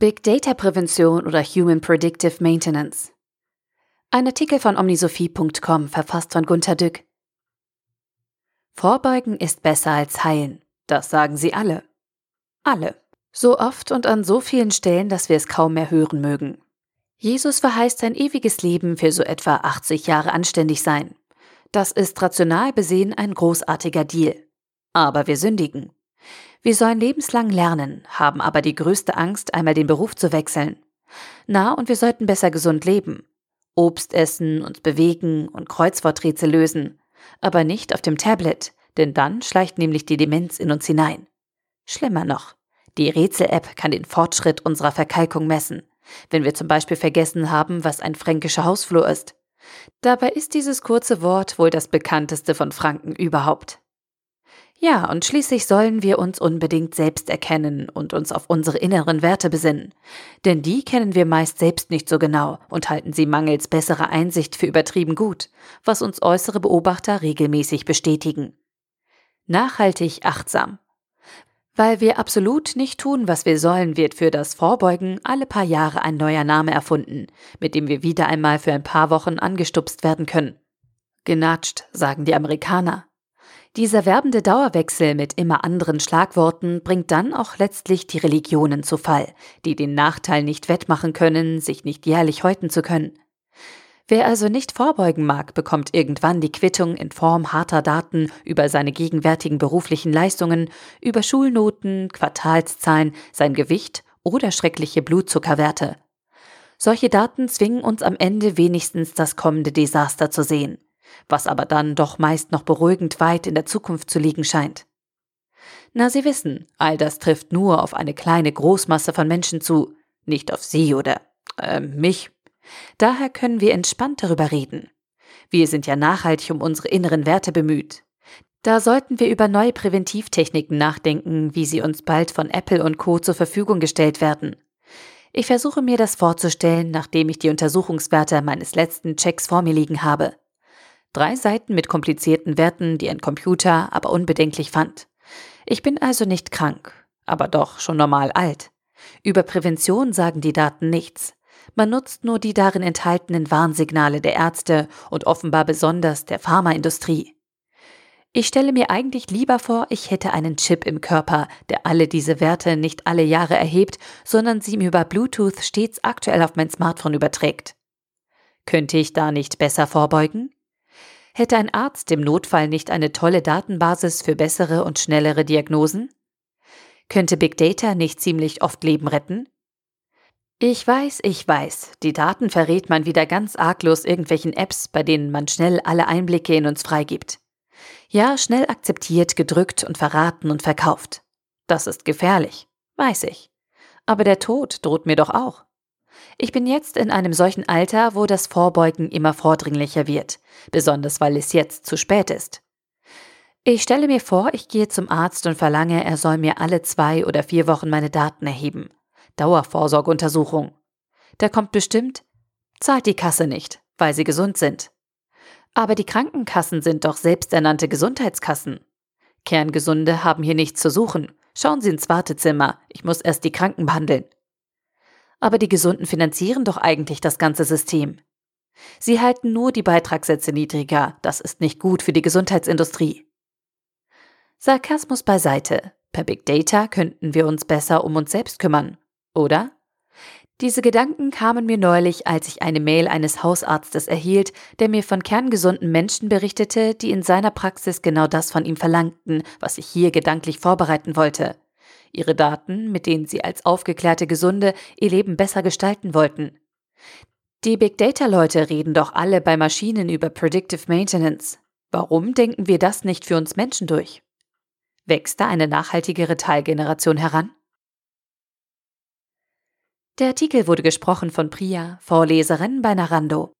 Big Data Prävention oder Human Predictive Maintenance. Ein Artikel von omnisophie.com verfasst von Gunter Dück. Vorbeugen ist besser als heilen. Das sagen sie alle. Alle. So oft und an so vielen Stellen, dass wir es kaum mehr hören mögen. Jesus verheißt ein ewiges Leben für so etwa 80 Jahre anständig sein. Das ist rational besehen ein großartiger Deal. Aber wir sündigen. Wir sollen lebenslang lernen, haben aber die größte Angst, einmal den Beruf zu wechseln. Na, und wir sollten besser gesund leben. Obst essen, uns bewegen und Kreuzworträtsel lösen. Aber nicht auf dem Tablet, denn dann schleicht nämlich die Demenz in uns hinein. Schlimmer noch, die Rätsel-App kann den Fortschritt unserer Verkalkung messen, wenn wir zum Beispiel vergessen haben, was ein fränkischer Hausflur ist. Dabei ist dieses kurze Wort wohl das bekannteste von Franken überhaupt. Ja, und schließlich sollen wir uns unbedingt selbst erkennen und uns auf unsere inneren Werte besinnen. Denn die kennen wir meist selbst nicht so genau und halten sie mangels besserer Einsicht für übertrieben gut, was uns äußere Beobachter regelmäßig bestätigen. Nachhaltig achtsam. Weil wir absolut nicht tun, was wir sollen, wird für das Vorbeugen alle paar Jahre ein neuer Name erfunden, mit dem wir wieder einmal für ein paar Wochen angestupst werden können. Genatscht, sagen die Amerikaner. Dieser werbende Dauerwechsel mit immer anderen Schlagworten bringt dann auch letztlich die Religionen zu Fall, die den Nachteil nicht wettmachen können, sich nicht jährlich häuten zu können. Wer also nicht vorbeugen mag, bekommt irgendwann die Quittung in Form harter Daten über seine gegenwärtigen beruflichen Leistungen, über Schulnoten, Quartalszahlen, sein Gewicht oder schreckliche Blutzuckerwerte. Solche Daten zwingen uns am Ende wenigstens das kommende Desaster zu sehen was aber dann doch meist noch beruhigend weit in der Zukunft zu liegen scheint. Na, Sie wissen, all das trifft nur auf eine kleine Großmasse von Menschen zu, nicht auf Sie oder äh, mich. Daher können wir entspannt darüber reden. Wir sind ja nachhaltig um unsere inneren Werte bemüht. Da sollten wir über neue Präventivtechniken nachdenken, wie sie uns bald von Apple und Co zur Verfügung gestellt werden. Ich versuche mir das vorzustellen, nachdem ich die Untersuchungswerte meines letzten Checks vor mir liegen habe. Drei Seiten mit komplizierten Werten, die ein Computer aber unbedenklich fand. Ich bin also nicht krank, aber doch schon normal alt. Über Prävention sagen die Daten nichts. Man nutzt nur die darin enthaltenen Warnsignale der Ärzte und offenbar besonders der Pharmaindustrie. Ich stelle mir eigentlich lieber vor, ich hätte einen Chip im Körper, der alle diese Werte nicht alle Jahre erhebt, sondern sie mir über Bluetooth stets aktuell auf mein Smartphone überträgt. Könnte ich da nicht besser vorbeugen? Hätte ein Arzt im Notfall nicht eine tolle Datenbasis für bessere und schnellere Diagnosen? Könnte Big Data nicht ziemlich oft Leben retten? Ich weiß, ich weiß, die Daten verrät man wieder ganz arglos irgendwelchen Apps, bei denen man schnell alle Einblicke in uns freigibt. Ja, schnell akzeptiert, gedrückt und verraten und verkauft. Das ist gefährlich, weiß ich. Aber der Tod droht mir doch auch. Ich bin jetzt in einem solchen Alter, wo das Vorbeugen immer vordringlicher wird, besonders weil es jetzt zu spät ist. Ich stelle mir vor, ich gehe zum Arzt und verlange, er soll mir alle zwei oder vier Wochen meine Daten erheben. Dauervorsorgeuntersuchung. Da kommt bestimmt, zahlt die Kasse nicht, weil sie gesund sind. Aber die Krankenkassen sind doch selbsternannte Gesundheitskassen. Kerngesunde haben hier nichts zu suchen. Schauen Sie ins Wartezimmer, ich muss erst die Kranken behandeln. Aber die Gesunden finanzieren doch eigentlich das ganze System. Sie halten nur die Beitragssätze niedriger, das ist nicht gut für die Gesundheitsindustrie. Sarkasmus beiseite. Per Big Data könnten wir uns besser um uns selbst kümmern, oder? Diese Gedanken kamen mir neulich, als ich eine Mail eines Hausarztes erhielt, der mir von kerngesunden Menschen berichtete, die in seiner Praxis genau das von ihm verlangten, was ich hier gedanklich vorbereiten wollte ihre Daten, mit denen sie als aufgeklärte Gesunde ihr Leben besser gestalten wollten. Die Big Data-Leute reden doch alle bei Maschinen über Predictive Maintenance. Warum denken wir das nicht für uns Menschen durch? Wächst da eine nachhaltigere Teilgeneration heran? Der Artikel wurde gesprochen von Priya, Vorleserin bei Narando.